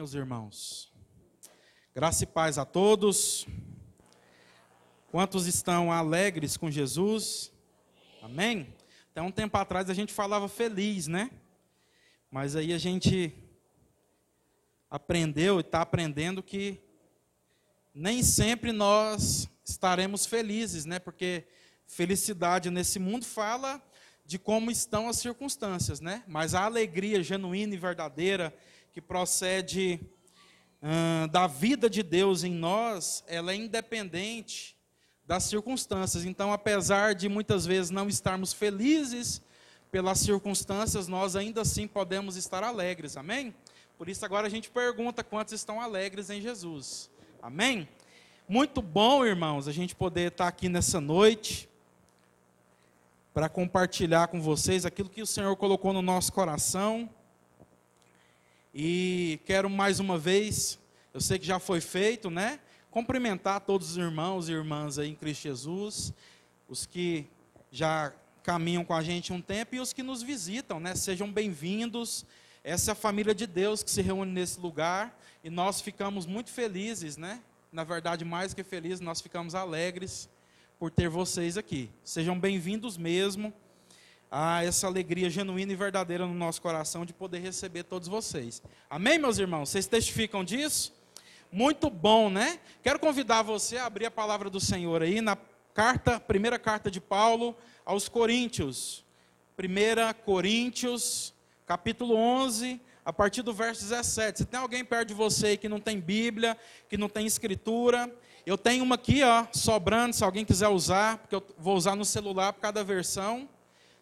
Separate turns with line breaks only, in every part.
Meus irmãos. Graça e paz a todos. Quantos estão alegres com Jesus? Amém? Até um tempo atrás a gente falava feliz, né? Mas aí a gente aprendeu e está aprendendo que nem sempre nós estaremos felizes, né? Porque felicidade nesse mundo fala de como estão as circunstâncias, né? Mas a alegria genuína e verdadeira que procede da vida de Deus em nós, ela é independente das circunstâncias. Então, apesar de muitas vezes não estarmos felizes pelas circunstâncias, nós ainda assim podemos estar alegres. Amém? Por isso agora a gente pergunta quantos estão alegres em Jesus. Amém? Muito bom, irmãos, a gente poder estar aqui nessa noite para compartilhar com vocês aquilo que o Senhor colocou no nosso coração. E quero mais uma vez, eu sei que já foi feito, né? Cumprimentar todos os irmãos e irmãs aí em Cristo Jesus, os que já caminham com a gente um tempo e os que nos visitam, né? Sejam bem-vindos. Essa é a família de Deus que se reúne nesse lugar e nós ficamos muito felizes, né? Na verdade, mais que felizes, nós ficamos alegres por ter vocês aqui. Sejam bem-vindos mesmo a essa alegria genuína e verdadeira no nosso coração de poder receber todos vocês. Amém, meus irmãos? Vocês testificam disso? Muito bom, né? Quero convidar você a abrir a palavra do Senhor aí na carta, primeira carta de Paulo aos Coríntios. 1 Coríntios, capítulo 11, a partir do verso 17. Se tem alguém perto de você que não tem Bíblia, que não tem escritura, eu tenho uma aqui, ó, sobrando, se alguém quiser usar, porque eu vou usar no celular por cada versão.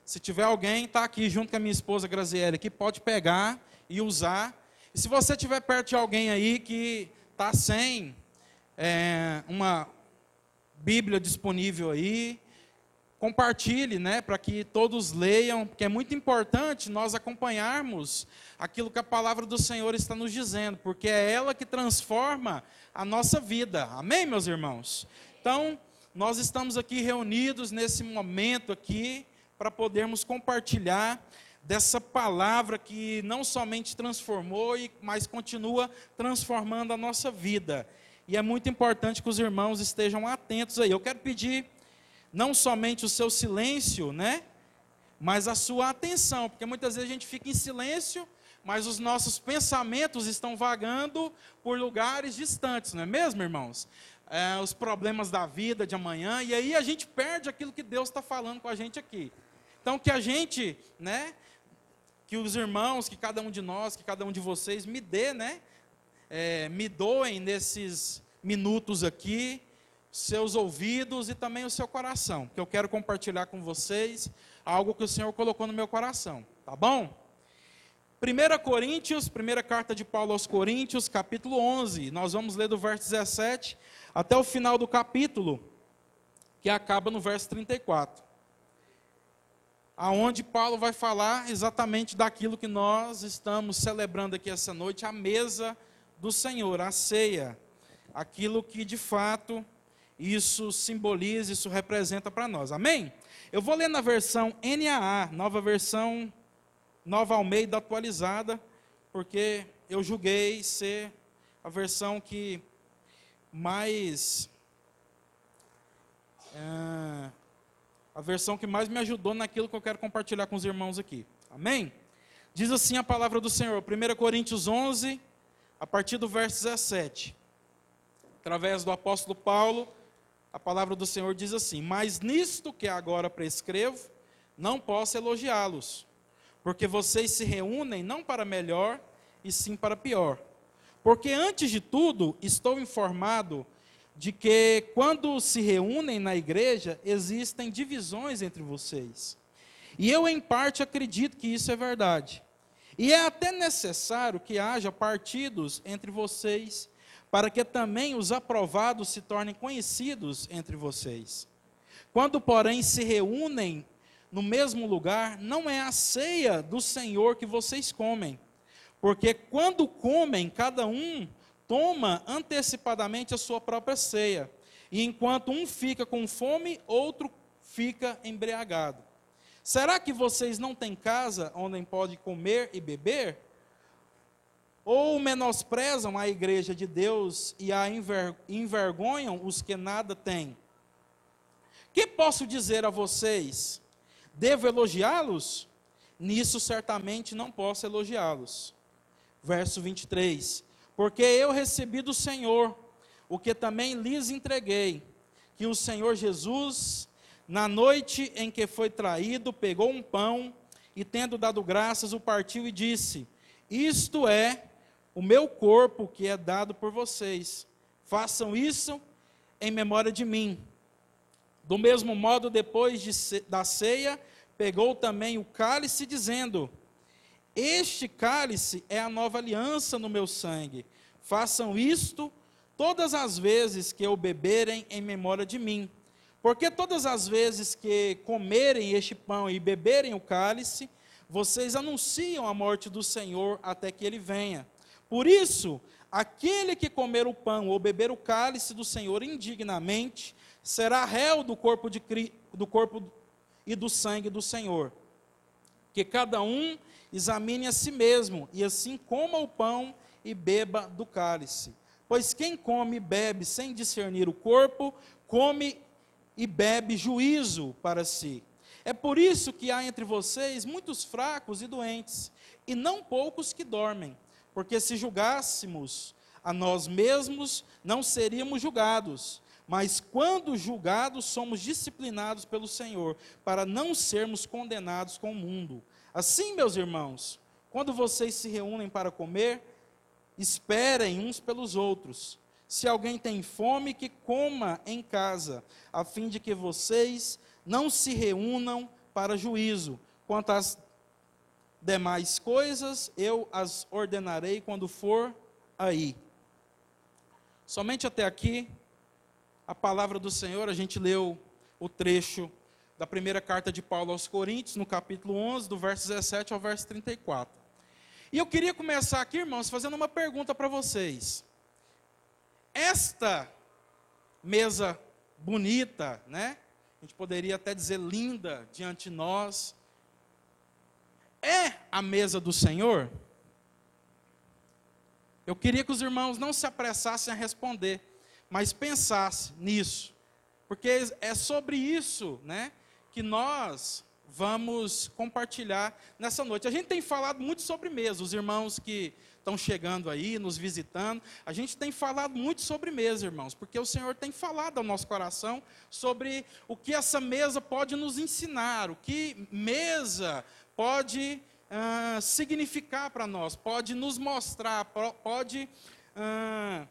Se tiver alguém, está aqui junto com a minha esposa Graziele, que pode pegar e usar. E se você tiver perto de alguém aí que está sem é, uma Bíblia disponível aí, compartilhe, né, para que todos leiam, porque é muito importante nós acompanharmos aquilo que a palavra do Senhor está nos dizendo, porque é ela que transforma a nossa vida. Amém, meus irmãos? Então, nós estamos aqui reunidos nesse momento aqui para podermos compartilhar dessa palavra que não somente transformou, mas continua transformando a nossa vida. E é muito importante que os irmãos estejam atentos aí. Eu quero pedir não somente o seu silêncio, né? Mas a sua atenção, porque muitas vezes a gente fica em silêncio, mas os nossos pensamentos estão vagando por lugares distantes, não é mesmo, irmãos? É, os problemas da vida de amanhã, e aí a gente perde aquilo que Deus está falando com a gente aqui. Então, que a gente, né, que os irmãos, que cada um de nós, que cada um de vocês me dê, né, é, me doem nesses minutos aqui, seus ouvidos e também o seu coração, que eu quero compartilhar com vocês algo que o Senhor colocou no meu coração, tá bom? 1 Coríntios, primeira carta de Paulo aos Coríntios, capítulo 11, nós vamos ler do verso 17 até o final do capítulo, que acaba no verso 34 aonde Paulo vai falar exatamente daquilo que nós estamos celebrando aqui essa noite, a mesa do Senhor, a ceia, aquilo que de fato isso simboliza, isso representa para nós. Amém? Eu vou ler na versão NAA, nova versão Nova Almeida atualizada, porque eu julguei ser a versão que mais é, a versão que mais me ajudou naquilo que eu quero compartilhar com os irmãos aqui. Amém? Diz assim a palavra do Senhor, 1 Coríntios 11, a partir do verso 17. Através do apóstolo Paulo, a palavra do Senhor diz assim: Mas nisto que agora prescrevo, não posso elogiá-los, porque vocês se reúnem não para melhor, e sim para pior. Porque antes de tudo, estou informado de que quando se reúnem na igreja, existem divisões entre vocês. E eu, em parte, acredito que isso é verdade. E é até necessário que haja partidos entre vocês, para que também os aprovados se tornem conhecidos entre vocês. Quando, porém, se reúnem no mesmo lugar, não é a ceia do Senhor que vocês comem, porque quando comem, cada um toma antecipadamente a sua própria ceia. E enquanto um fica com fome, outro fica embriagado. Será que vocês não têm casa onde podem comer e beber? Ou menosprezam a igreja de Deus e a enver envergonham os que nada têm? Que posso dizer a vocês? Devo elogiá-los? Nisso certamente não posso elogiá-los. Verso 23: Porque eu recebi do Senhor o que também lhes entreguei, que o Senhor Jesus, na noite em que foi traído, pegou um pão e, tendo dado graças, o partiu e disse: Isto é o meu corpo que é dado por vocês. Façam isso em memória de mim. Do mesmo modo, depois de, da ceia, pegou também o cálice, dizendo: Este cálice é a nova aliança no meu sangue. Façam isto todas as vezes que o beberem em memória de mim. Porque todas as vezes que comerem este pão e beberem o cálice, vocês anunciam a morte do Senhor até que ele venha. Por isso, aquele que comer o pão ou beber o cálice do Senhor indignamente, será réu do corpo, de, do corpo e do sangue do Senhor. Que cada um examine a si mesmo, e assim coma o pão e beba do cálice. Pois quem come e bebe sem discernir o corpo, come e bebe juízo para si. É por isso que há entre vocês muitos fracos e doentes, e não poucos que dormem. Porque se julgássemos a nós mesmos, não seríamos julgados. Mas quando julgados, somos disciplinados pelo Senhor, para não sermos condenados com o mundo. Assim, meus irmãos, quando vocês se reúnem para comer, esperem uns pelos outros. Se alguém tem fome, que coma em casa, a fim de que vocês não se reúnam para juízo. Quanto às demais coisas eu as ordenarei quando for aí. Somente até aqui, a palavra do Senhor, a gente leu o trecho da primeira carta de Paulo aos Coríntios, no capítulo 11, do verso 17 ao verso 34. E eu queria começar aqui, irmãos, fazendo uma pergunta para vocês. Esta mesa bonita, né? A gente poderia até dizer linda diante de nós, é a mesa do Senhor? Eu queria que os irmãos não se apressassem a responder, mas pensassem nisso, porque é sobre isso, né, que nós vamos compartilhar nessa noite. A gente tem falado muito sobre mesa, os irmãos que estão chegando aí, nos visitando, a gente tem falado muito sobre mesa, irmãos, porque o Senhor tem falado ao nosso coração sobre o que essa mesa pode nos ensinar, o que mesa pode uh, significar para nós, pode nos mostrar, pode uh,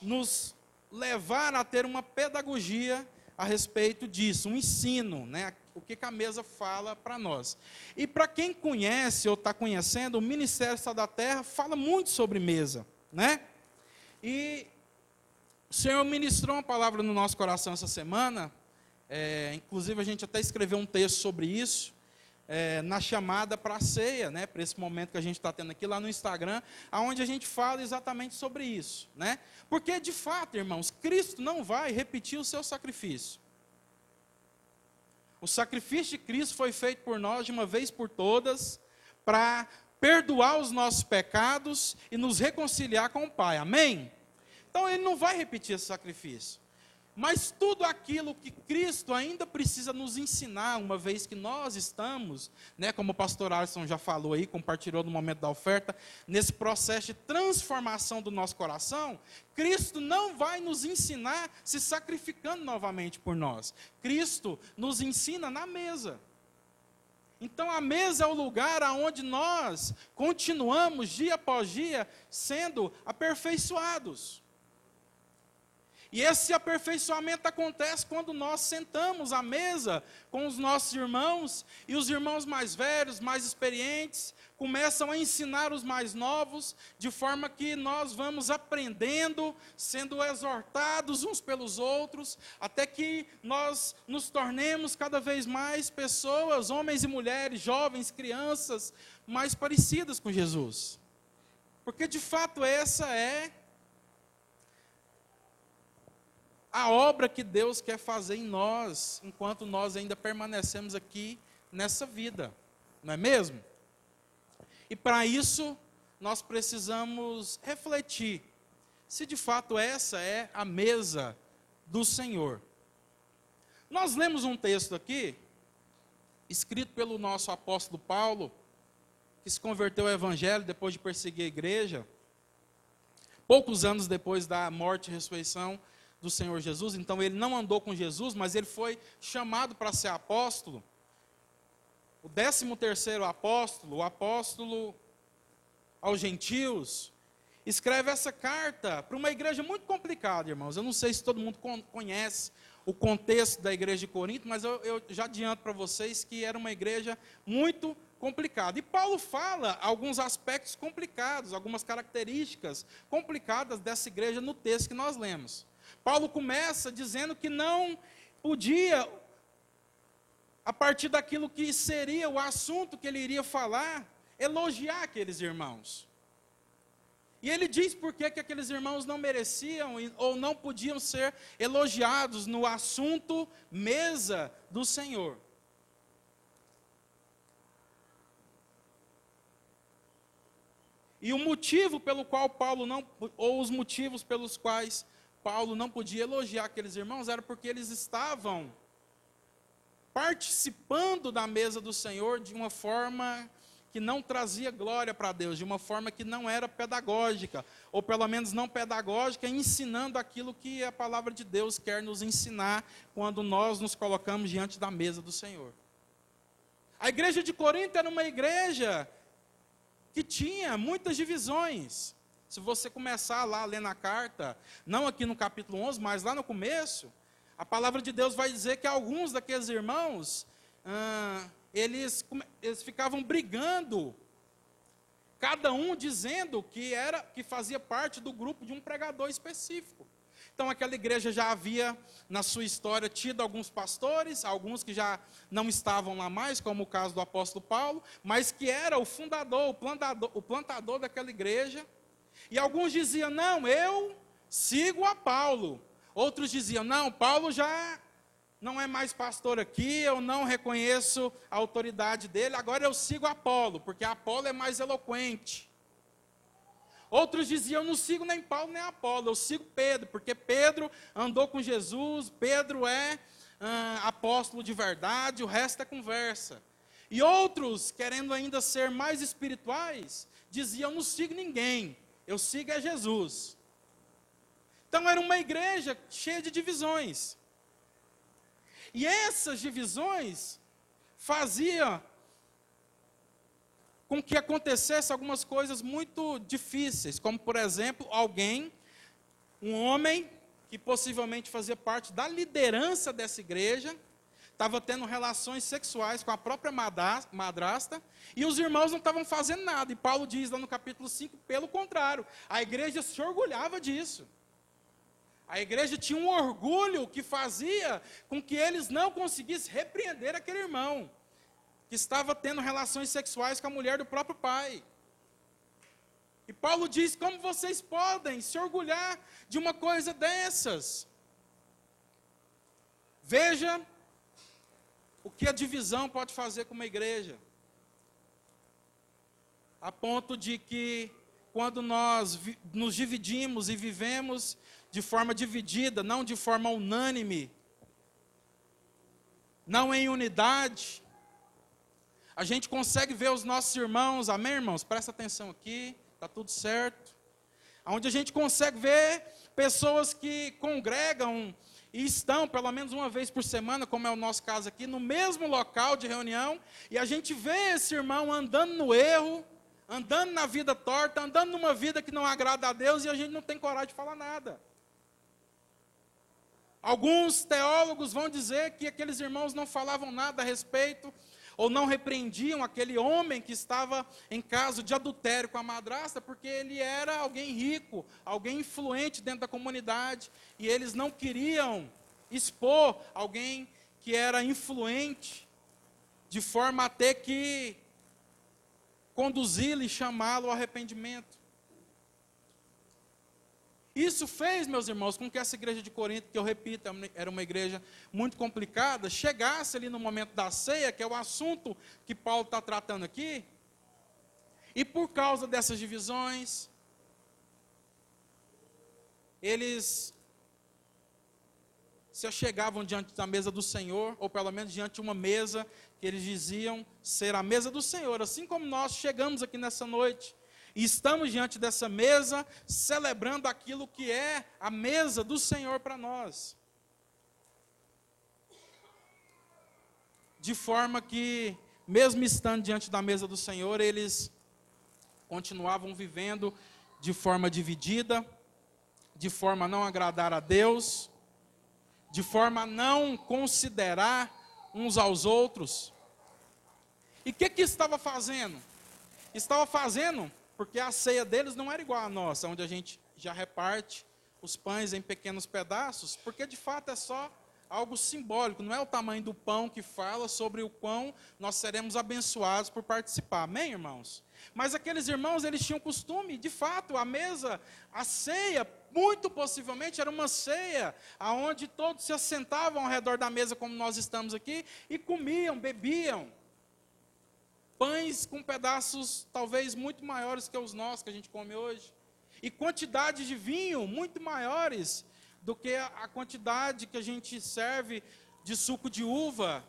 nos levar a ter uma pedagogia a respeito disso, um ensino, né? o que, que a mesa fala para nós. E para quem conhece ou está conhecendo, o Ministério da Terra fala muito sobre mesa. Né? E o Senhor ministrou uma palavra no nosso coração essa semana, é, inclusive a gente até escreveu um texto sobre isso, é, na chamada para a ceia, né, para esse momento que a gente está tendo aqui lá no Instagram, aonde a gente fala exatamente sobre isso, né? Porque de fato, irmãos, Cristo não vai repetir o seu sacrifício. O sacrifício de Cristo foi feito por nós de uma vez por todas para perdoar os nossos pecados e nos reconciliar com o Pai. Amém? Então ele não vai repetir esse sacrifício. Mas tudo aquilo que Cristo ainda precisa nos ensinar, uma vez que nós estamos, né, como o pastor Alisson já falou aí, compartilhou no momento da oferta, nesse processo de transformação do nosso coração, Cristo não vai nos ensinar se sacrificando novamente por nós. Cristo nos ensina na mesa. Então a mesa é o lugar aonde nós continuamos dia após dia sendo aperfeiçoados. E esse aperfeiçoamento acontece quando nós sentamos à mesa com os nossos irmãos e os irmãos mais velhos, mais experientes, começam a ensinar os mais novos, de forma que nós vamos aprendendo, sendo exortados uns pelos outros, até que nós nos tornemos cada vez mais pessoas, homens e mulheres, jovens, crianças, mais parecidas com Jesus. Porque de fato essa é a obra que Deus quer fazer em nós, enquanto nós ainda permanecemos aqui nessa vida, não é mesmo? E para isso, nós precisamos refletir se de fato essa é a mesa do Senhor. Nós lemos um texto aqui, escrito pelo nosso apóstolo Paulo, que se converteu ao Evangelho depois de perseguir a igreja, poucos anos depois da morte e ressurreição do Senhor Jesus. Então ele não andou com Jesus, mas ele foi chamado para ser apóstolo. O décimo terceiro apóstolo, o apóstolo aos gentios, escreve essa carta para uma igreja muito complicada, irmãos. Eu não sei se todo mundo conhece o contexto da igreja de Corinto, mas eu, eu já adianto para vocês que era uma igreja muito complicada. E Paulo fala alguns aspectos complicados, algumas características complicadas dessa igreja no texto que nós lemos. Paulo começa dizendo que não podia, a partir daquilo que seria o assunto que ele iria falar, elogiar aqueles irmãos. E ele diz por que, que aqueles irmãos não mereciam ou não podiam ser elogiados no assunto mesa do Senhor. E o motivo pelo qual Paulo não, ou os motivos pelos quais Paulo não podia elogiar aqueles irmãos era porque eles estavam participando da mesa do Senhor de uma forma que não trazia glória para Deus, de uma forma que não era pedagógica, ou pelo menos não pedagógica, ensinando aquilo que a palavra de Deus quer nos ensinar quando nós nos colocamos diante da mesa do Senhor. A igreja de Corinto era uma igreja que tinha muitas divisões. Se você começar lá a ler na carta, não aqui no capítulo 11, mas lá no começo, a palavra de Deus vai dizer que alguns daqueles irmãos. Ah, eles, eles ficavam brigando, cada um dizendo que era que fazia parte do grupo de um pregador específico. Então aquela igreja já havia na sua história tido alguns pastores, alguns que já não estavam lá mais, como o caso do apóstolo Paulo, mas que era o fundador, o plantador, o plantador daquela igreja. E alguns diziam: "Não, eu sigo a Paulo". Outros diziam: "Não, Paulo já não é mais pastor aqui, eu não reconheço a autoridade dele, agora eu sigo Apolo, porque Apolo é mais eloquente. Outros diziam, eu não sigo nem Paulo nem Apolo, eu sigo Pedro, porque Pedro andou com Jesus, Pedro é apóstolo de verdade, o resto é conversa. E outros, querendo ainda ser mais espirituais, diziam, eu não sigo ninguém, eu sigo é Jesus. Então era uma igreja cheia de divisões. E essas divisões faziam com que acontecesse algumas coisas muito difíceis, como por exemplo, alguém, um homem que possivelmente fazia parte da liderança dessa igreja, estava tendo relações sexuais com a própria madrasta, e os irmãos não estavam fazendo nada. E Paulo diz lá no capítulo 5, pelo contrário, a igreja se orgulhava disso. A igreja tinha um orgulho que fazia com que eles não conseguissem repreender aquele irmão que estava tendo relações sexuais com a mulher do próprio pai. E Paulo diz: como vocês podem se orgulhar de uma coisa dessas? Veja o que a divisão pode fazer com uma igreja. A ponto de que, quando nós nos dividimos e vivemos de forma dividida, não de forma unânime, não em unidade. A gente consegue ver os nossos irmãos, amém, irmãos? Presta atenção aqui, está tudo certo. Onde a gente consegue ver pessoas que congregam e estão pelo menos uma vez por semana, como é o nosso caso aqui, no mesmo local de reunião, e a gente vê esse irmão andando no erro, andando na vida torta, andando numa vida que não agrada a Deus, e a gente não tem coragem de falar nada. Alguns teólogos vão dizer que aqueles irmãos não falavam nada a respeito, ou não repreendiam aquele homem que estava em caso de adultério com a madrasta, porque ele era alguém rico, alguém influente dentro da comunidade, e eles não queriam expor alguém que era influente, de forma a ter que conduzi-lo e chamá-lo ao arrependimento. Isso fez, meus irmãos, com que essa igreja de Corinto, que eu repito, era uma igreja muito complicada, chegasse ali no momento da ceia, que é o assunto que Paulo está tratando aqui, E por causa dessas divisões, eles se achegavam diante da mesa do Senhor, ou pelo menos diante de uma mesa que eles diziam ser a mesa do Senhor, assim como nós chegamos aqui nessa noite e estamos diante dessa mesa celebrando aquilo que é a mesa do Senhor para nós. De forma que, mesmo estando diante da mesa do Senhor, eles continuavam vivendo de forma dividida, de forma a não agradar a Deus, de forma a não considerar uns aos outros. E o que, que estava fazendo? Estava fazendo porque a ceia deles não era igual à nossa, onde a gente já reparte os pães em pequenos pedaços, porque de fato é só algo simbólico, não é o tamanho do pão que fala sobre o quão nós seremos abençoados por participar. Amém, irmãos? Mas aqueles irmãos, eles tinham costume, de fato, a mesa, a ceia, muito possivelmente era uma ceia, aonde todos se assentavam ao redor da mesa, como nós estamos aqui, e comiam, bebiam. Pães com pedaços talvez muito maiores que os nossos que a gente come hoje. E quantidades de vinho muito maiores do que a quantidade que a gente serve de suco de uva,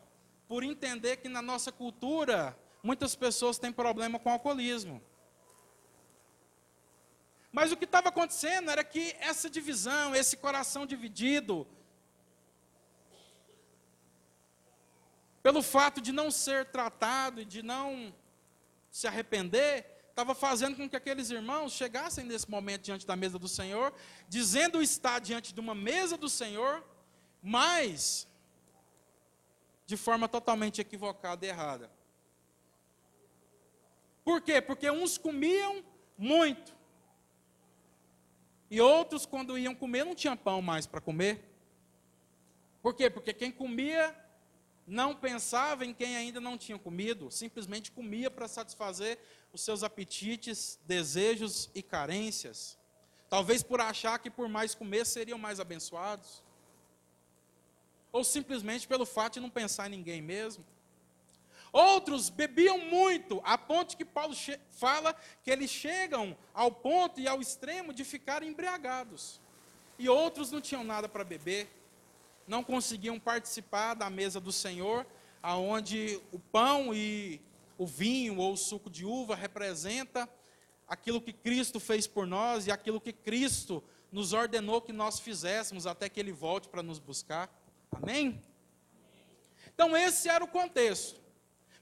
por entender que na nossa cultura muitas pessoas têm problema com alcoolismo. Mas o que estava acontecendo era que essa divisão, esse coração dividido, pelo fato de não ser tratado e de não se arrepender, estava fazendo com que aqueles irmãos chegassem nesse momento diante da mesa do Senhor, dizendo estar diante de uma mesa do Senhor, mas de forma totalmente equivocada e errada. Por quê? Porque uns comiam muito. E outros, quando iam comer, não tinha pão mais para comer. Por quê? Porque quem comia não pensava em quem ainda não tinha comido, simplesmente comia para satisfazer os seus apetites, desejos e carências. Talvez por achar que por mais comer seriam mais abençoados. Ou simplesmente pelo fato de não pensar em ninguém mesmo. Outros bebiam muito, a ponto que Paulo fala que eles chegam ao ponto e ao extremo de ficar embriagados. E outros não tinham nada para beber, não conseguiam participar da mesa do Senhor, aonde o pão e o vinho ou o suco de uva representa aquilo que Cristo fez por nós e aquilo que Cristo nos ordenou que nós fizéssemos até que ele volte para nos buscar. Amém? Então esse era o contexto.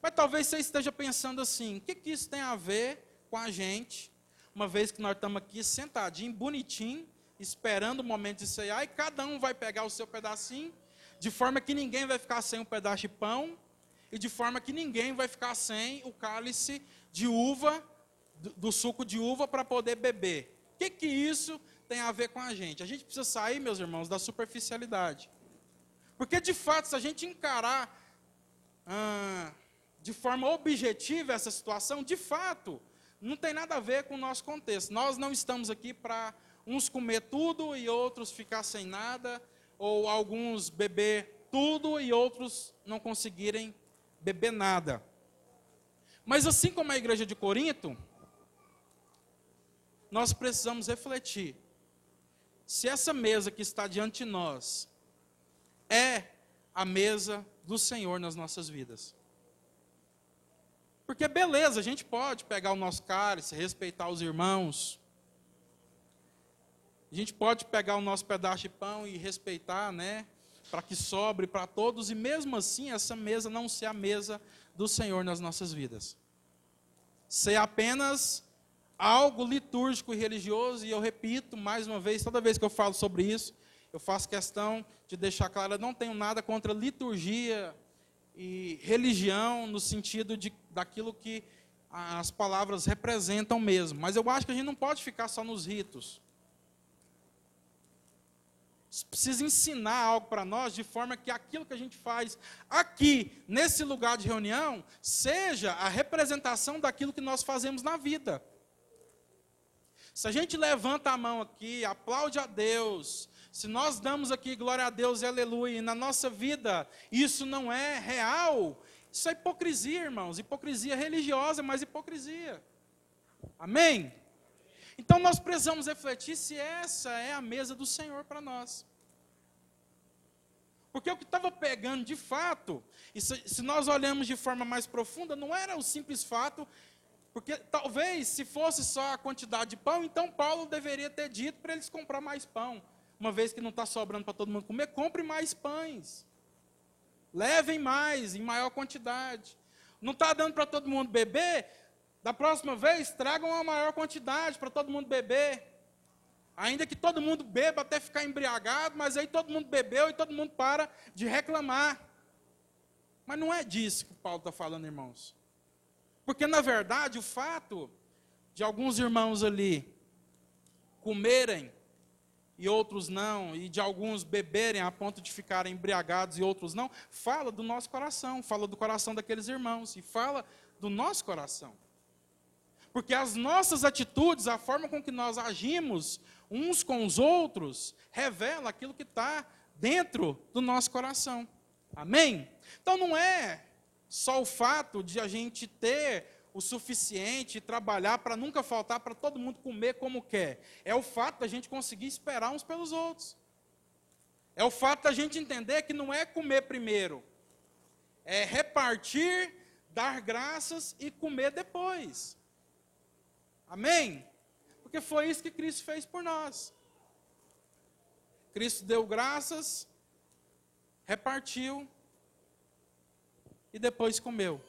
Mas talvez você esteja pensando assim: o que, que isso tem a ver com a gente, uma vez que nós estamos aqui sentadinho, bonitinho, esperando o momento de ceiar, e cada um vai pegar o seu pedacinho, de forma que ninguém vai ficar sem um pedaço de pão, e de forma que ninguém vai ficar sem o cálice de uva, do, do suco de uva, para poder beber. O que, que isso tem a ver com a gente? A gente precisa sair, meus irmãos, da superficialidade. Porque, de fato, se a gente encarar ah, de forma objetiva essa situação, de fato, não tem nada a ver com o nosso contexto. Nós não estamos aqui para uns comer tudo e outros ficar sem nada, ou alguns beber tudo e outros não conseguirem beber nada. Mas assim como a igreja de Corinto, nós precisamos refletir se essa mesa que está diante de nós é a mesa do Senhor nas nossas vidas. Porque beleza, a gente pode pegar o nosso cálice, respeitar os irmãos. A gente pode pegar o nosso pedaço de pão e respeitar, né? Para que sobre para todos, e mesmo assim essa mesa não ser a mesa do Senhor nas nossas vidas. Ser apenas algo litúrgico e religioso, e eu repito mais uma vez, toda vez que eu falo sobre isso, eu faço questão de deixar claro, eu não tenho nada contra liturgia e religião no sentido de, daquilo que as palavras representam mesmo. Mas eu acho que a gente não pode ficar só nos ritos. Precisa ensinar algo para nós de forma que aquilo que a gente faz aqui, nesse lugar de reunião, seja a representação daquilo que nós fazemos na vida. Se a gente levanta a mão aqui, aplaude a Deus, se nós damos aqui glória a Deus e aleluia, e na nossa vida isso não é real, isso é hipocrisia, irmãos. Hipocrisia religiosa, mas hipocrisia. Amém? Então nós precisamos refletir se essa é a mesa do Senhor para nós. Porque o que estava pegando de fato, se, se, nós olhamos de forma mais profunda, não era o simples fato, porque talvez se fosse só a quantidade de pão, então Paulo deveria ter dito para eles comprar mais pão. Uma vez que não está sobrando para todo mundo comer, compre mais pães. Levem mais, em maior quantidade. Não está dando para todo mundo beber? Da próxima vez, tragam uma maior quantidade para todo mundo beber. Ainda que todo mundo beba até ficar embriagado, mas aí todo mundo bebeu e todo mundo para de reclamar. Mas não é disso que Paulo está falando, irmãos. Porque, na verdade, o fato de alguns irmãos ali comerem e outros não, e de alguns beberem a ponto de ficarem embriagados e outros não, fala do nosso coração, fala do coração daqueles irmãos, e fala do nosso coração. Porque as nossas atitudes, a forma com que nós agimos uns com os outros, revela aquilo que está dentro do nosso coração. Amém? Então não é só o fato de a gente ter o suficiente e trabalhar para nunca faltar para todo mundo comer como quer. É o fato da gente conseguir esperar uns pelos outros. É o fato da gente entender que não é comer primeiro, é repartir, dar graças e comer depois. Amém? Porque foi isso que Cristo fez por nós. Cristo deu graças, repartiu e depois comeu.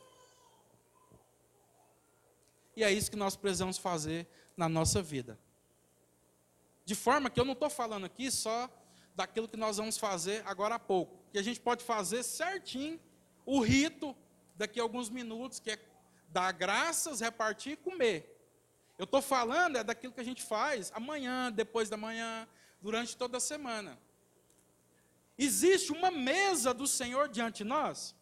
E é isso que nós precisamos fazer na nossa vida. De forma que eu não estou falando aqui só daquilo que nós vamos fazer agora há pouco. Que a gente pode fazer certinho o rito daqui a alguns minutos, que é dar graças, repartir e comer. Eu estou falando é daquilo que a gente faz amanhã, depois da manhã, durante toda a semana. Existe uma mesa do Senhor diante de nós?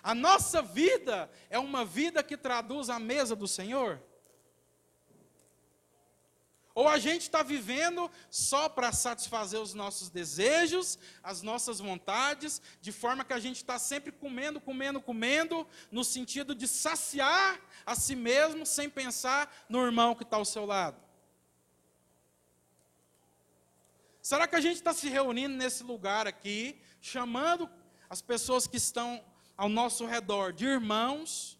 A nossa vida é uma vida que traduz a mesa do Senhor? Ou a gente está vivendo só para satisfazer os nossos desejos, as nossas vontades, de forma que a gente está sempre comendo, comendo, comendo, no sentido de saciar a si mesmo, sem pensar no irmão que está ao seu lado? Será que a gente está se reunindo nesse lugar aqui, chamando as pessoas que estão ao nosso redor de irmãos,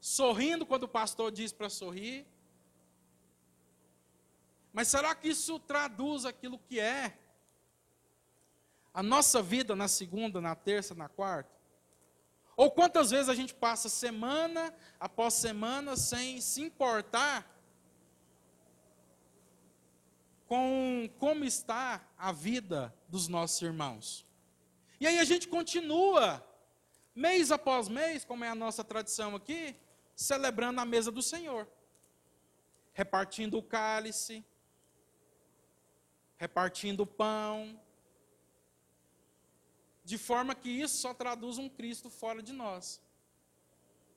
sorrindo quando o pastor diz para sorrir. Mas será que isso traduz aquilo que é a nossa vida na segunda, na terça, na quarta? Ou quantas vezes a gente passa semana após semana sem se importar com como está a vida dos nossos irmãos? E aí a gente continua, mês após mês, como é a nossa tradição aqui, celebrando a mesa do Senhor, repartindo o cálice, repartindo pão, de forma que isso só traduz um Cristo fora de nós.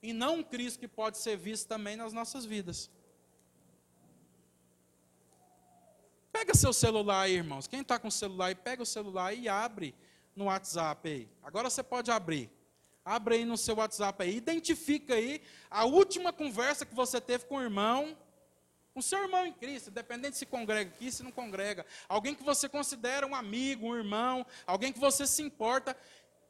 E não um Cristo que pode ser visto também nas nossas vidas. Pega seu celular aí, irmãos. Quem está com o celular aí, pega o celular e abre no WhatsApp aí. Agora você pode abrir. Abre aí no seu WhatsApp aí. Identifica aí a última conversa que você teve com o irmão, com seu irmão em Cristo, independente se congrega aqui, se não congrega. Alguém que você considera um amigo, um irmão, alguém que você se importa.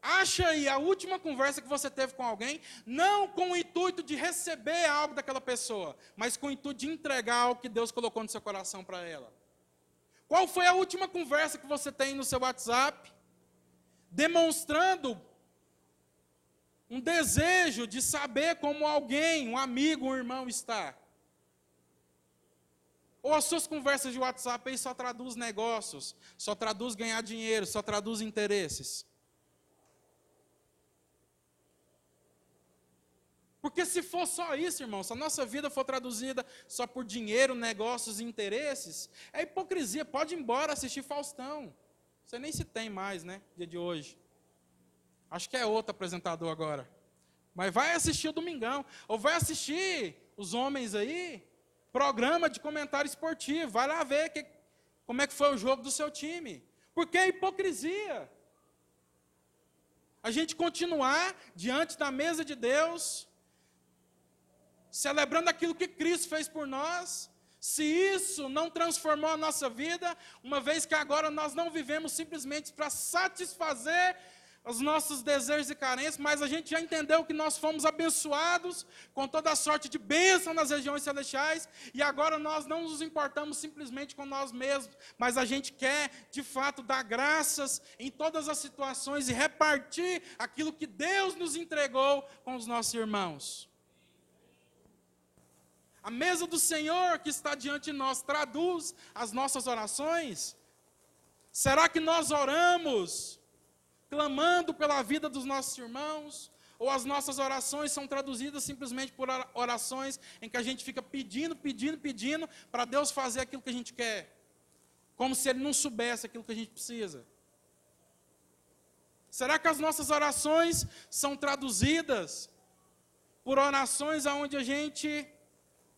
Acha aí a última conversa que você teve com alguém, não com o intuito de receber algo daquela pessoa, mas com o intuito de entregar algo que Deus colocou no seu coração para ela. Qual foi a última conversa que você tem no seu WhatsApp? demonstrando um desejo de saber como alguém, um amigo, um irmão está. Ou as suas conversas de WhatsApp aí só traduz negócios, só traduz ganhar dinheiro, só traduz interesses. Porque se for só isso, irmão, se a nossa vida for traduzida só por dinheiro, negócios e interesses, é hipocrisia. Pode ir embora assistir Faustão. Você nem se tem mais, né? Dia de hoje. Acho que é outro apresentador agora. Mas vai assistir o Domingão. Ou vai assistir os homens aí, programa de comentário esportivo. Vai lá ver que, como é que foi o jogo do seu time. Porque é hipocrisia. A gente continuar diante da mesa de Deus, celebrando aquilo que Cristo fez por nós, se isso não transformou a nossa vida, uma vez que agora nós não vivemos simplesmente para satisfazer os nossos desejos e carências, mas a gente já entendeu que nós fomos abençoados com toda a sorte de bênção nas regiões celestiais, e agora nós não nos importamos simplesmente com nós mesmos, mas a gente quer, de fato, dar graças em todas as situações e repartir aquilo que Deus nos entregou com os nossos irmãos. A mesa do Senhor que está diante de nós traduz as nossas orações? Será que nós oramos clamando pela vida dos nossos irmãos? Ou as nossas orações são traduzidas simplesmente por orações em que a gente fica pedindo, pedindo, pedindo para Deus fazer aquilo que a gente quer? Como se Ele não soubesse aquilo que a gente precisa. Será que as nossas orações são traduzidas por orações aonde a gente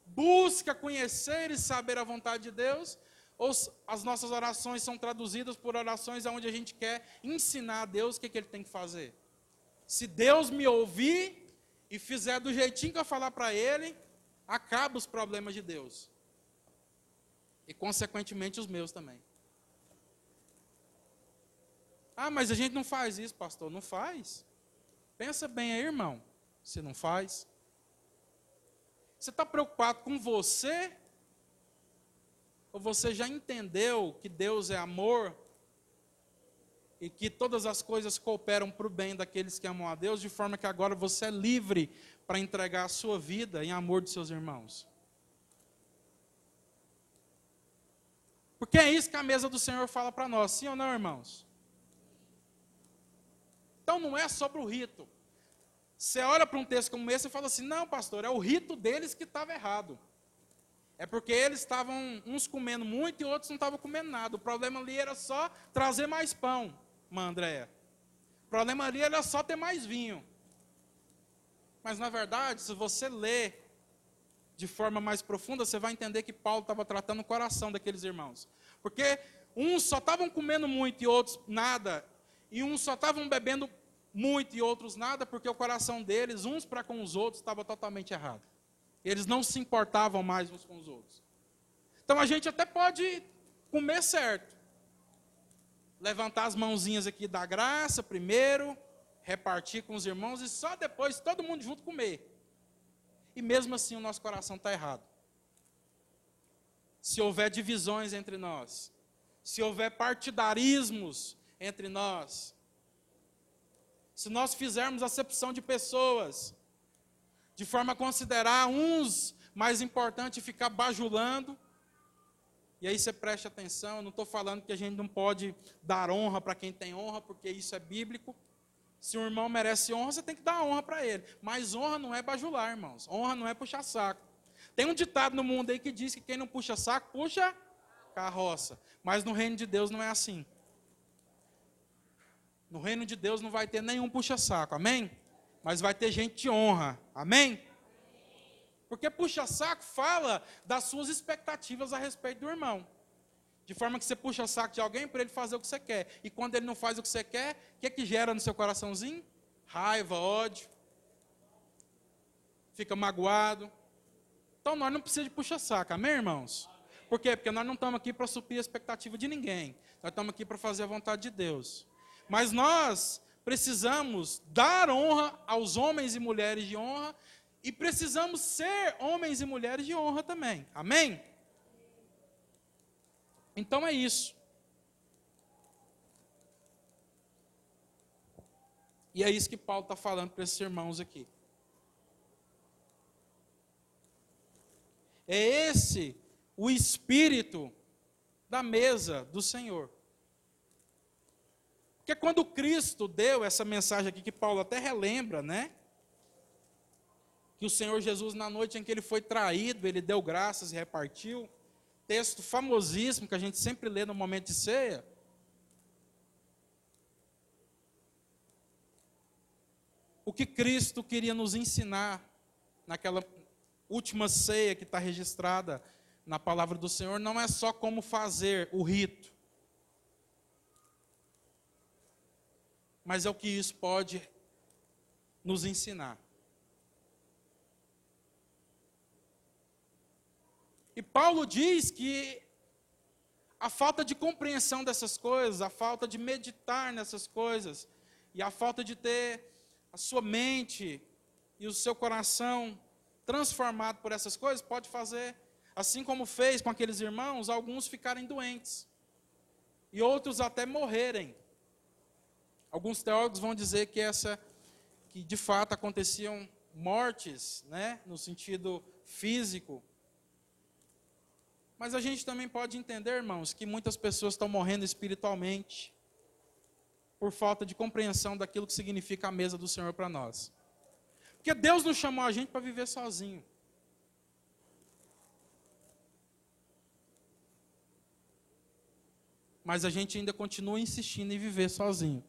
busca conhecer e saber a vontade de Deus, ou as nossas orações são traduzidas por orações onde a gente quer ensinar a Deus o que, que Ele tem que fazer. Se Deus me ouvir e fizer do jeitinho que eu falar para Ele, acaba os problemas de Deus. E, consequentemente, os meus também. Ah, mas a gente não faz isso, pastor. Não faz. Pensa bem aí, irmão. Se não faz. Você está preocupado com você? Ou você já entendeu que Deus é amor e que todas as coisas cooperam para o bem daqueles que amam a Deus, de forma que agora você é livre para entregar a sua vida em amor de seus irmãos? Porque é isso que a mesa do Senhor fala para nós, sim ou não, irmãos? Então não é sobre o rito. Você olha para um texto como esse e fala assim: não, pastor, é o rito deles que estava errado. É porque eles estavam uns comendo muito e outros não estavam comendo nada. O problema ali era só trazer mais pão, irmã Andréia. O problema ali era só ter mais vinho. Mas na verdade, se você ler de forma mais profunda, você vai entender que Paulo estava tratando o coração daqueles irmãos. Porque uns só estavam comendo muito e outros nada, e uns só estavam bebendo muito e outros nada, porque o coração deles, uns para com os outros, estava totalmente errado. Eles não se importavam mais uns com os outros. Então a gente até pode comer certo. Levantar as mãozinhas aqui da graça primeiro, repartir com os irmãos e só depois todo mundo junto comer. E mesmo assim o nosso coração está errado. Se houver divisões entre nós, se houver partidarismos entre nós, se nós fizermos acepção de pessoas, de forma a considerar uns mais importantes e ficar bajulando, e aí você preste atenção, eu não estou falando que a gente não pode dar honra para quem tem honra, porque isso é bíblico. Se um irmão merece honra, você tem que dar honra para ele. Mas honra não é bajular, irmãos. Honra não é puxar saco. Tem um ditado no mundo aí que diz que quem não puxa saco, puxa carroça. Mas no reino de Deus não é assim. No reino de Deus não vai ter nenhum puxa-saco, amém? Mas vai ter gente de honra, amém? Porque puxa-saco fala das suas expectativas a respeito do irmão. De forma que você puxa saco de alguém para ele fazer o que você quer. E quando ele não faz o que você quer, o que, é que gera no seu coraçãozinho? Raiva, ódio. Fica magoado. Então nós não precisamos de puxa-saco, amém, irmãos? Por quê? Porque nós não estamos aqui para suprir a expectativa de ninguém. Nós estamos aqui para fazer a vontade de Deus. Mas nós precisamos dar honra aos homens e mulheres de honra e precisamos ser homens e mulheres de honra também. Amém? Então é isso. E é isso que Paulo está falando para esses irmãos aqui. É esse o espírito da mesa do Senhor. Porque quando Cristo deu essa mensagem aqui, que Paulo até relembra, né? Que o Senhor Jesus, na noite em que ele foi traído, ele deu graças e repartiu. Texto famosíssimo que a gente sempre lê no momento de ceia. O que Cristo queria nos ensinar naquela última ceia que está registrada na palavra do Senhor não é só como fazer o rito, mas é o que isso pode nos ensinar. E Paulo diz que a falta de compreensão dessas coisas, a falta de meditar nessas coisas, e a falta de ter a sua mente e o seu coração transformado por essas coisas, pode fazer, assim como fez com aqueles irmãos, alguns ficarem doentes e outros até morrerem. Alguns teólogos vão dizer que essa que de fato aconteciam mortes, né, no sentido físico. Mas a gente também pode entender, irmãos, que muitas pessoas estão morrendo espiritualmente por falta de compreensão daquilo que significa a mesa do Senhor para nós. Porque Deus não chamou a gente para viver sozinho. Mas a gente ainda continua insistindo em viver sozinho.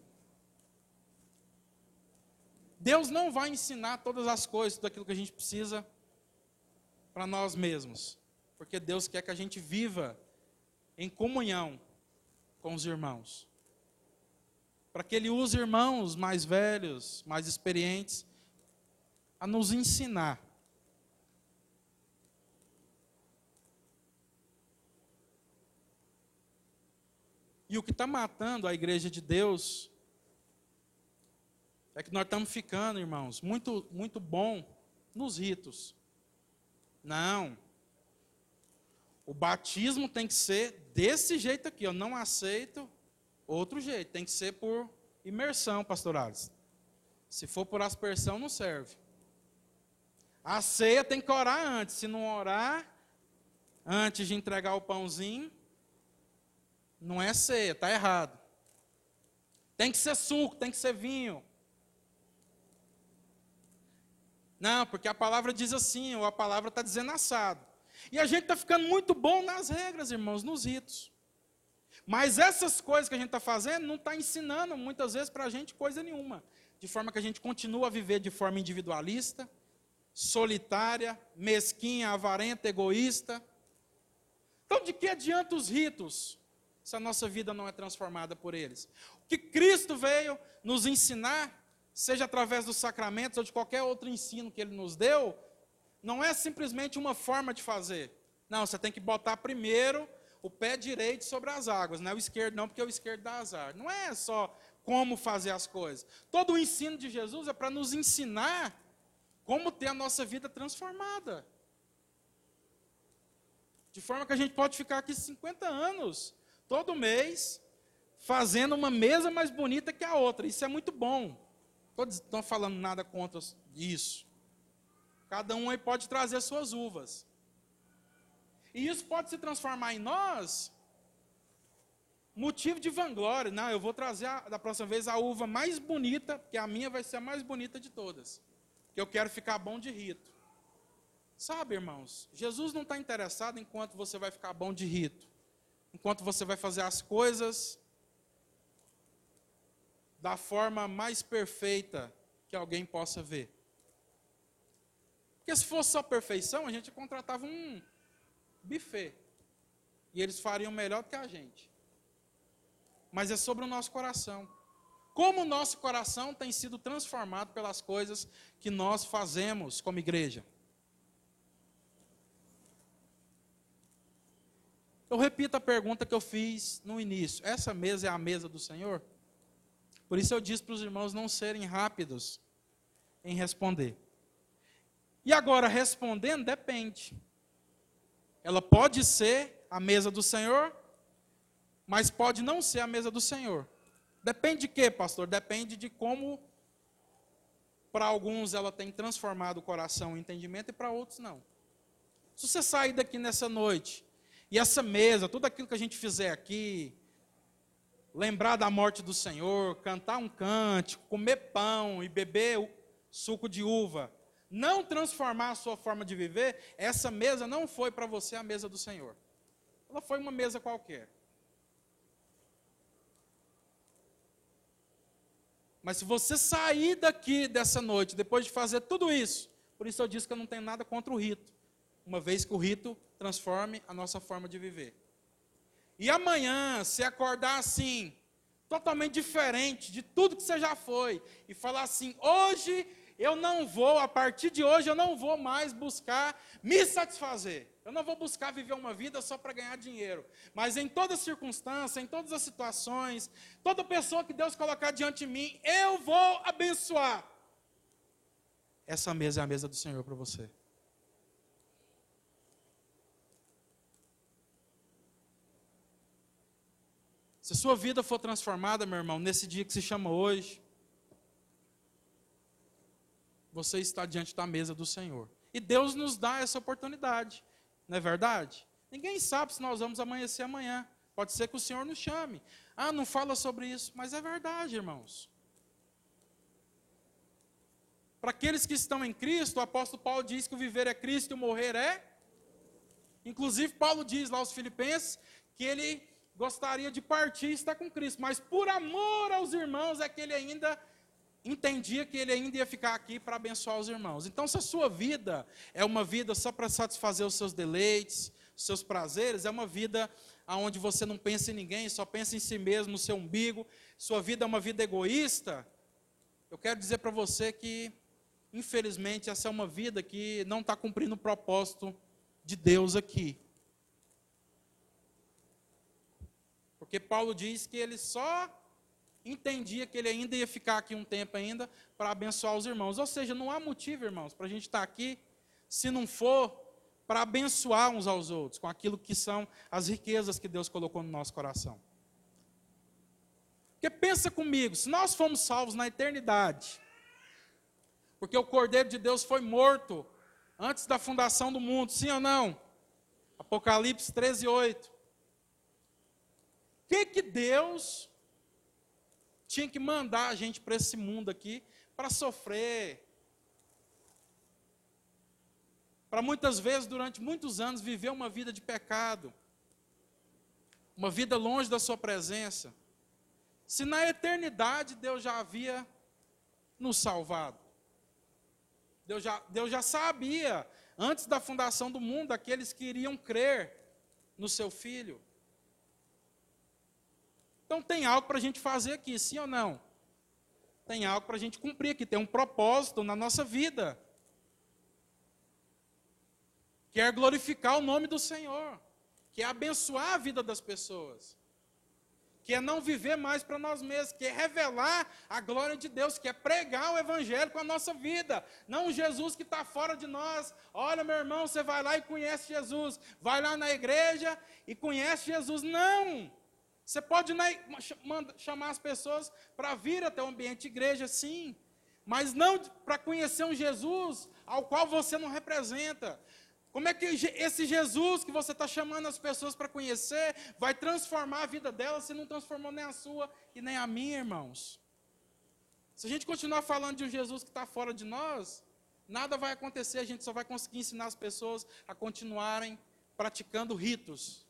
Deus não vai ensinar todas as coisas, tudo aquilo que a gente precisa para nós mesmos. Porque Deus quer que a gente viva em comunhão com os irmãos. Para que Ele use irmãos mais velhos, mais experientes, a nos ensinar. E o que está matando a igreja de Deus é que nós estamos ficando, irmãos, muito, muito bom nos ritos. Não. O batismo tem que ser desse jeito aqui. Eu não aceito outro jeito. Tem que ser por imersão, pastorados. Se for por aspersão, não serve. A ceia tem que orar antes. Se não orar, antes de entregar o pãozinho, não é ceia, está errado. Tem que ser suco, tem que ser vinho. Não, porque a palavra diz assim, ou a palavra está dizendo assado. E a gente está ficando muito bom nas regras, irmãos, nos ritos. Mas essas coisas que a gente está fazendo não está ensinando muitas vezes para a gente coisa nenhuma. De forma que a gente continua a viver de forma individualista, solitária, mesquinha, avarenta, egoísta. Então, de que adianta os ritos se a nossa vida não é transformada por eles? O que Cristo veio nos ensinar seja através dos sacramentos ou de qualquer outro ensino que ele nos deu, não é simplesmente uma forma de fazer. Não, você tem que botar primeiro o pé direito sobre as águas, não é o esquerdo não, porque o esquerdo dá azar. Não é só como fazer as coisas. Todo o ensino de Jesus é para nos ensinar como ter a nossa vida transformada. De forma que a gente pode ficar aqui 50 anos, todo mês, fazendo uma mesa mais bonita que a outra. Isso é muito bom. Estão falando nada contra isso. Cada um aí pode trazer suas uvas. E isso pode se transformar em nós motivo de vanglória. Não, eu vou trazer a, da próxima vez a uva mais bonita, porque a minha vai ser a mais bonita de todas. Que eu quero ficar bom de rito. Sabe, irmãos, Jesus não está interessado enquanto você vai ficar bom de rito, enquanto você vai fazer as coisas da forma mais perfeita que alguém possa ver. Porque se fosse só perfeição, a gente contratava um buffet. E eles fariam melhor do que a gente. Mas é sobre o nosso coração. Como o nosso coração tem sido transformado pelas coisas que nós fazemos como igreja. Eu repito a pergunta que eu fiz no início: essa mesa é a mesa do Senhor? Por isso eu disse para os irmãos não serem rápidos em responder. E agora, respondendo, depende. Ela pode ser a mesa do Senhor, mas pode não ser a mesa do Senhor. Depende de quê, pastor? Depende de como, para alguns, ela tem transformado o coração e o entendimento, e para outros, não. Se você sair daqui nessa noite, e essa mesa, tudo aquilo que a gente fizer aqui, lembrar da morte do Senhor, cantar um cântico, comer pão e beber suco de uva, não transformar a sua forma de viver, essa mesa não foi para você a mesa do Senhor. Ela foi uma mesa qualquer. Mas se você sair daqui dessa noite, depois de fazer tudo isso, por isso eu disse que eu não tenho nada contra o rito, uma vez que o rito transforme a nossa forma de viver. E amanhã, se acordar assim, totalmente diferente de tudo que você já foi, e falar assim: hoje eu não vou, a partir de hoje, eu não vou mais buscar me satisfazer. Eu não vou buscar viver uma vida só para ganhar dinheiro. Mas em toda circunstância, em todas as situações, toda pessoa que Deus colocar diante de mim, eu vou abençoar. Essa mesa é a mesa do Senhor para você. Se a sua vida for transformada, meu irmão, nesse dia que se chama hoje, você está diante da mesa do Senhor. E Deus nos dá essa oportunidade, não é verdade? Ninguém sabe se nós vamos amanhecer amanhã. Pode ser que o Senhor nos chame. Ah, não fala sobre isso, mas é verdade, irmãos. Para aqueles que estão em Cristo, o apóstolo Paulo diz que o viver é Cristo e o morrer é. Inclusive, Paulo diz lá aos Filipenses que ele gostaria de partir e estar com Cristo, mas por amor aos irmãos é que ele ainda entendia que ele ainda ia ficar aqui para abençoar os irmãos. Então, se a sua vida é uma vida só para satisfazer os seus deleites, os seus prazeres, é uma vida onde você não pensa em ninguém, só pensa em si mesmo, no seu umbigo, sua vida é uma vida egoísta, eu quero dizer para você que, infelizmente, essa é uma vida que não está cumprindo o propósito de Deus aqui. Porque Paulo diz que ele só entendia que ele ainda ia ficar aqui um tempo ainda para abençoar os irmãos. Ou seja, não há motivo, irmãos, para a gente estar aqui se não for para abençoar uns aos outros com aquilo que são as riquezas que Deus colocou no nosso coração. Porque pensa comigo, se nós fomos salvos na eternidade, porque o Cordeiro de Deus foi morto antes da fundação do mundo, sim ou não? Apocalipse 13, 8. Que, que Deus tinha que mandar a gente para esse mundo aqui para sofrer. Para muitas vezes, durante muitos anos, viver uma vida de pecado. Uma vida longe da Sua presença. Se na eternidade Deus já havia nos salvado. Deus já, Deus já sabia, antes da fundação do mundo, aqueles que iriam crer no seu Filho. Então tem algo para a gente fazer aqui, sim ou não? Tem algo para a gente cumprir aqui, tem um propósito na nossa vida. Quer glorificar o nome do Senhor, quer abençoar a vida das pessoas, que é não viver mais para nós mesmos, que é revelar a glória de Deus, que é pregar o Evangelho com a nossa vida, não Jesus que está fora de nós. Olha, meu irmão, você vai lá e conhece Jesus, vai lá na igreja e conhece Jesus. Não! Você pode né, chamar as pessoas para vir até o ambiente de igreja, sim, mas não para conhecer um Jesus ao qual você não representa. Como é que esse Jesus que você está chamando as pessoas para conhecer vai transformar a vida delas se não transformou nem a sua e nem a minha, irmãos? Se a gente continuar falando de um Jesus que está fora de nós, nada vai acontecer, a gente só vai conseguir ensinar as pessoas a continuarem praticando ritos,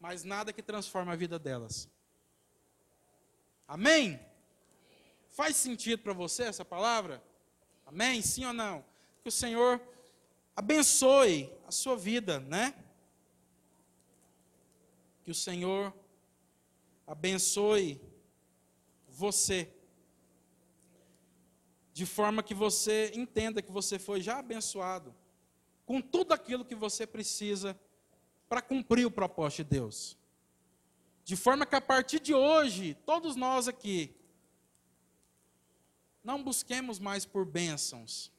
mas nada que transforme a vida delas. Amém? Faz sentido para você essa palavra? Amém? Sim ou não? Que o Senhor abençoe a sua vida, né? Que o Senhor abençoe você. De forma que você entenda que você foi já abençoado com tudo aquilo que você precisa para cumprir o propósito de Deus. De forma que a partir de hoje, todos nós aqui, não busquemos mais por bênçãos,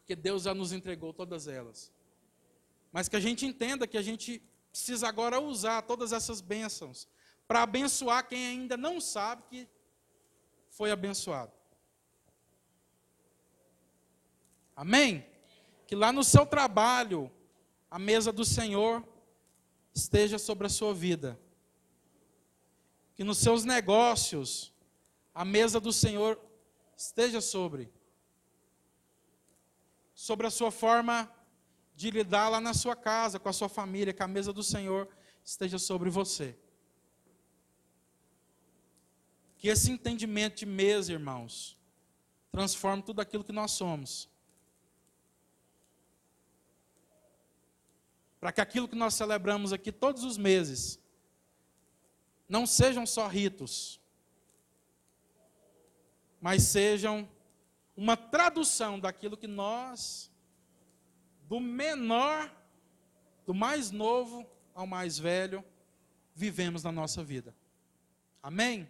porque Deus já nos entregou todas elas. Mas que a gente entenda que a gente precisa agora usar todas essas bênçãos para abençoar quem ainda não sabe que foi abençoado. Amém? Que lá no seu trabalho, a mesa do Senhor esteja sobre a sua vida. Que nos seus negócios a mesa do Senhor esteja sobre. Sobre a sua forma de lidar lá na sua casa, com a sua família, que a mesa do Senhor esteja sobre você. Que esse entendimento de mesa, irmãos, transforme tudo aquilo que nós somos para que aquilo que nós celebramos aqui todos os meses não sejam só ritos, mas sejam uma tradução daquilo que nós, do menor, do mais novo ao mais velho, vivemos na nossa vida. Amém?